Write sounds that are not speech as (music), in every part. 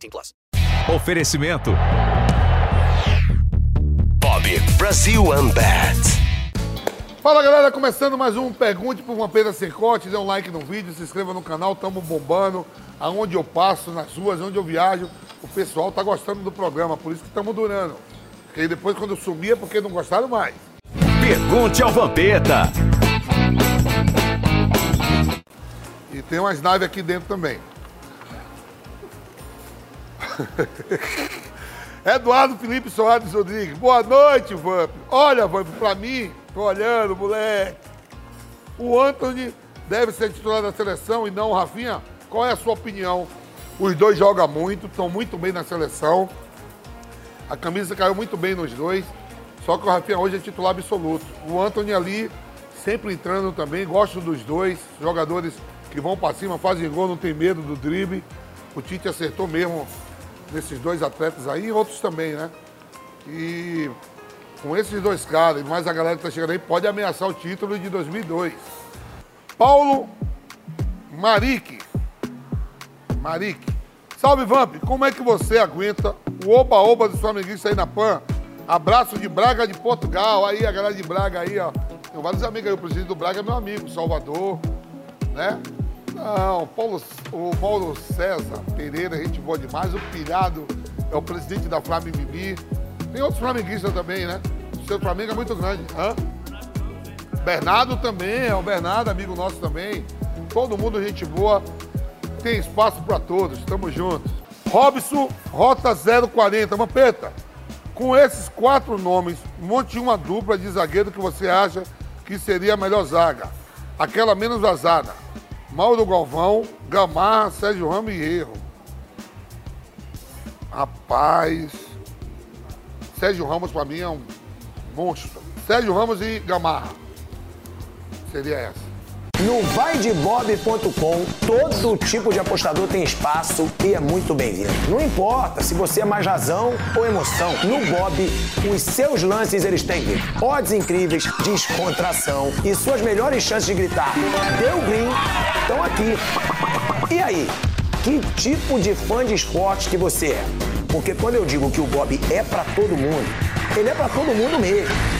18 plus. Oferecimento. Bob Brasil Unbat. Fala galera, começando mais um Pergunte por Vampeta Sem Corte. Dê um like no vídeo, se inscreva no canal, tamo bombando. Aonde eu passo, nas ruas, onde eu viajo, o pessoal tá gostando do programa, por isso que estamos durando. Porque depois quando eu sumia, porque não gostaram mais. Pergunte ao Vampeta. E tem umas naves aqui dentro também. (laughs) Eduardo Felipe Soares Rodrigues. Boa noite, Vamp. Olha, Vamp, pra mim, tô olhando, moleque. O Anthony deve ser titular da seleção e não o Rafinha? Qual é a sua opinião? Os dois jogam muito, estão muito bem na seleção. A camisa caiu muito bem nos dois. Só que o Rafinha hoje é titular absoluto. O Anthony ali, sempre entrando também. Gosto dos dois. Jogadores que vão para cima, fazem gol, não tem medo do drible. O Tite acertou mesmo nesses dois atletas aí e outros também, né? E com esses dois caras e mais a galera que tá chegando aí, pode ameaçar o título de 2002. Paulo Marique. Marique. Salve, Vamp. Como é que você aguenta o oba-oba dos flamenguistas aí na PAN? Abraço de Braga de Portugal. Aí, a galera de Braga aí, ó. Tem vários amigos aí. O presidente do Braga é meu amigo, Salvador, né? Não, Paulo, o Paulo César Pereira, gente boa demais. O Pilhado é o presidente da Flamengo Bibi. Tem outros flamenguistas também, né? O seu Flamengo é muito grande. Hã? Bernardo também, é o Bernardo, amigo nosso também. Todo mundo gente boa. Tem espaço para todos, tamo juntos. Robson, Rota 040, Mampeta. Com esses quatro nomes, monte uma dupla de zagueiro que você acha que seria a melhor zaga. Aquela menos vazada. Mauro Galvão, Gamarra, Sérgio Ramos e Erro. Rapaz. Sérgio Ramos pra mim é um monstro. Sérgio Ramos e Gamarra. Seria essa. No vaidebob.com, todo tipo de apostador tem espaço e é muito bem-vindo. Não importa se você é mais razão ou emoção, no Bob, os seus lances eles têm odds incríveis, descontração e suas melhores chances de gritar deu green estão aqui. E aí, que tipo de fã de esporte que você é? Porque quando eu digo que o Bob é pra todo mundo, ele é pra todo mundo mesmo.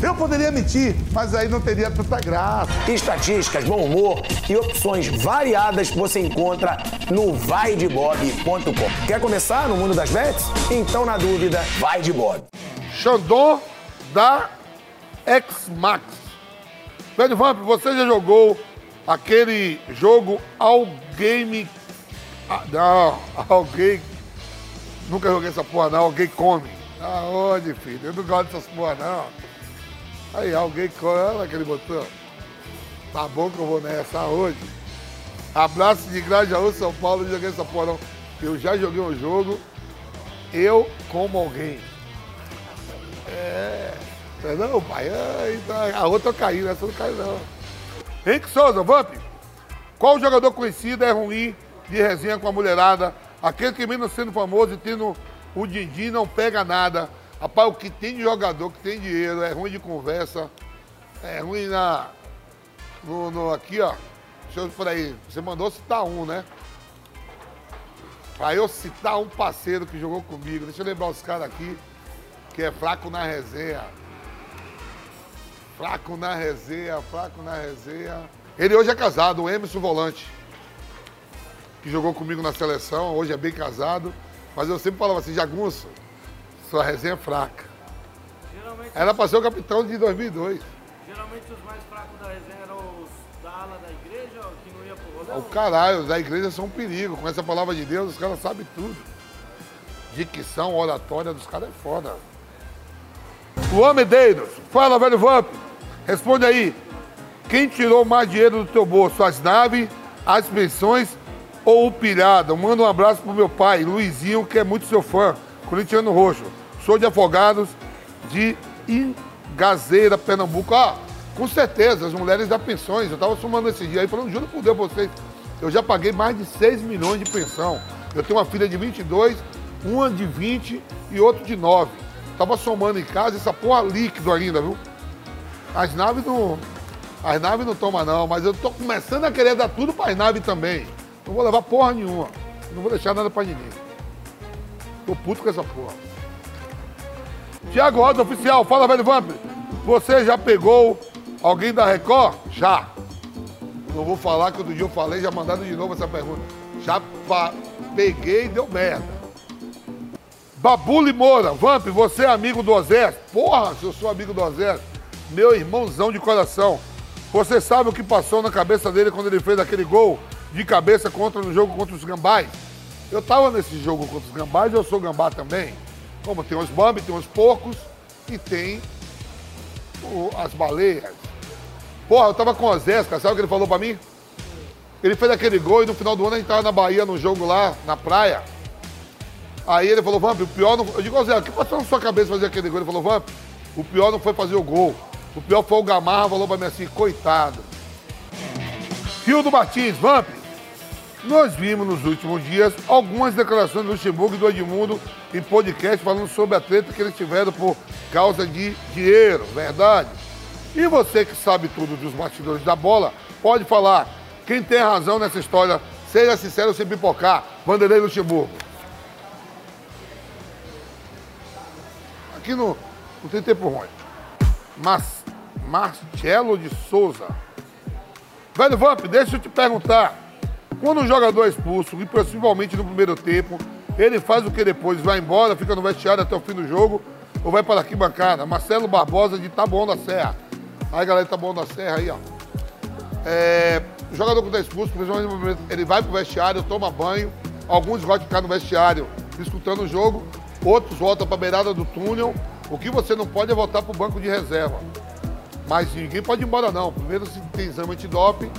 Eu poderia mentir, mas aí não teria tanta graça. Estatísticas, bom humor e opções variadas você encontra no vaidebob.com. Quer começar no mundo das bets? Então, na dúvida, vai de Bob. Xandon da X-Max. Velho Vamp, você já jogou aquele jogo All Game. Ah, não, (laughs) alguém. Nunca joguei essa porra, não. Alguém come. Aonde, filho? Eu não gosto dessas porra, não. Aí, alguém come. Olha aquele botão. Tá bom que eu vou nessa hoje. Abraço de Grajaú, São Paulo. Joguei essa não. Eu já joguei um jogo. Eu como alguém. É. Não, pai. Ai, tá. A outra caí, essa não caiu, não. Henrique Souza, Vamp. Qual jogador conhecido é ruim de resenha com a mulherada? Aquele que menos sendo famoso e tendo o din não pega nada. Rapaz, o que tem de jogador que tem dinheiro, é ruim de conversa, é ruim na. No, no- aqui, ó. Deixa eu por aí. Você mandou citar um, né? Pra eu citar um parceiro que jogou comigo. Deixa eu lembrar os caras aqui, que é fraco na resenha. Fraco na resenha, fraco na resenha. Ele hoje é casado, o Emerson Volante. Que jogou comigo na seleção, hoje é bem casado. Mas eu sempre falava assim, Jagunço, sua resenha é fraca. Geralmente, Era pra ser o capitão de 2002. geralmente os mais fracos da resenha eram os O caralho, da igreja são um perigo. Com essa palavra de Deus, os caras sabem tudo. Dicção, oratória dos caras é foda. Luan Medeiros, fala, velho Vamp. Responde aí. Quem tirou mais dinheiro do teu bolso? As naves, as pensões ou o pilhado? Manda um abraço pro meu pai, Luizinho, que é muito seu fã. Corintiano Roxo. Sou de Afogados, de Ingazeira, Pernambuco. Ah, com certeza, as mulheres da pensões. Eu tava somando esse dia aí, falando, juro por Deus vocês. Eu já paguei mais de 6 milhões de pensão. Eu tenho uma filha de 22, uma de 20 e outro de 9. Tava somando em casa essa porra líquido ainda, viu? As naves não. As naves não tomam não, mas eu tô começando a querer dar tudo para as naves também. Não vou levar porra nenhuma. Não vou deixar nada para ninguém. Tô puto com essa porra. Tiago Rosa Oficial, fala, velho Vamp. Você já pegou alguém da Record? Já. Não vou falar que outro dia eu falei, já mandaram de novo essa pergunta. Já peguei e deu merda. Babu Limora, Vamp, você é amigo do Ozés? Porra, se eu sou amigo do Ozés, meu irmãozão de coração. Você sabe o que passou na cabeça dele quando ele fez aquele gol de cabeça contra no jogo contra os Gambás? Eu tava nesse jogo contra os Gambás, eu sou Gambá também. Como tem os Bambi, tem os porcos e tem o- as baleias. Porra, eu tava com o Ozés, cara, sabe o que ele falou pra mim? Ele fez aquele gol e no final do ano a gente tava na Bahia, no jogo lá, na praia. Aí ele falou, Vamp, o pior não. Eu digo, Zé, o que passou na sua cabeça fazer aquele gol? Ele falou, Vamp, o pior não foi fazer o gol. O pior foi o Gamarra, falou pra mim assim, coitado. Rio do Martins, Vamp, nós vimos nos últimos dias algumas declarações do Luxemburgo e do Edmundo em podcast falando sobre a treta que eles tiveram por causa de dinheiro, verdade? E você que sabe tudo dos bastidores da bola, pode falar. Quem tem razão nessa história, seja sincero sem pipocar. Vanderlei Luxemburgo. Aqui no, não tem tempo ruim. Mas, Marcelo de Souza. Velho Vamp, deixa eu te perguntar. Quando um jogador é expulso, e possivelmente no primeiro tempo, ele faz o que depois? Vai embora, fica no vestiário até o fim do jogo ou vai para a arquibancada? Marcelo Barbosa de Taboão da Serra. Aí, galera Taboão da Serra aí, ó. É, o jogador que está expulso, principalmente ele vai pro vestiário, toma banho. Alguns de ficar no vestiário escutando o jogo, outros voltam para a beirada do túnel. O que você não pode é voltar para o banco de reserva. Mas ninguém pode ir embora, não. Primeiro se tem exame antidoping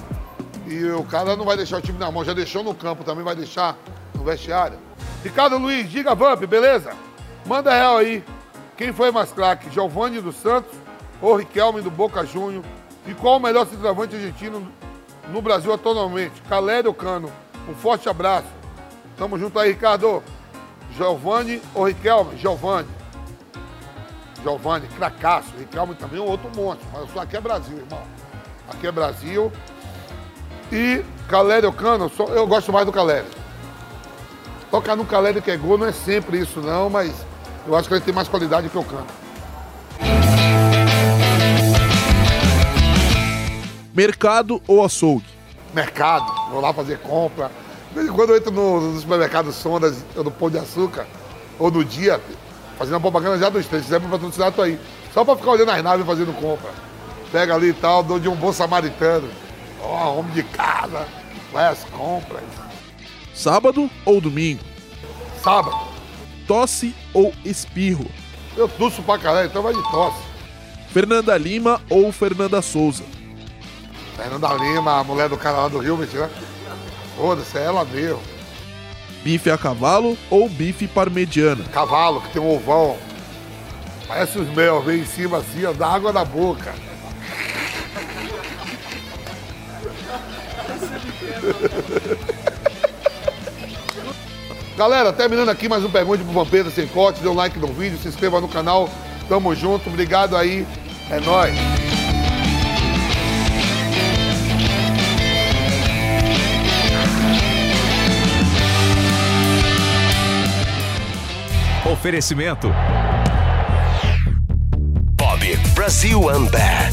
e o cara não vai deixar o time na mão. Já deixou no campo, também vai deixar no vestiário. Ricardo Luiz, diga Vamp, beleza? Manda real aí. Quem foi mais craque, Giovanni dos Santos ou Riquelme do Boca Júnior? E qual o melhor centroavante argentino no Brasil atualmente? Calério Cano. Um forte abraço. Tamo junto aí, Ricardo. Giovanni ou Riquelme? Giovanni. Giovanni, cracaço. Riquelme também é um outro monte. Mas só aqui é Brasil, irmão. Aqui é Brasil. E Calério Cano, só- eu gosto mais do Calério. Tocar no Calério que é gol não é sempre isso, não, mas eu acho que ele tem mais qualidade que o Cano. Mercado ou açougue? mercado, vou lá fazer compra. De vez em quando eu entro no, no supermercado Sondas, ou no Pão de Açúcar, ou no Dia, fazendo a propaganda já dos três. Se quiser patrocinar, tô aí. Só pra ficar olhando as naves fazendo compra. Pega ali e tal, dou de um bom samaritano. Ó, homem de casa, vai às compras. Sábado ou domingo? Sábado, Tosse ou espirro? eu tuço pra caralho, então vai de tosse. Fernanda Lima ou Fernanda Souza? Fernanda Lima, a mulher do cara lá do Rio, mentira. Foda-se, é ela mesmo. Bife a cavalo ou bife parmegiana? Cavalo, que tem um ovão. Parece os mel, vem em cima assim, ó, dá água na boca. Galera, terminando aqui mais um Pergunte pro Vampeta Sem Corte. Dê um like no vídeo, se inscreva no canal. Tamo junto, obrigado aí. É nóis. Oferecimento Bob Brasil Unbat.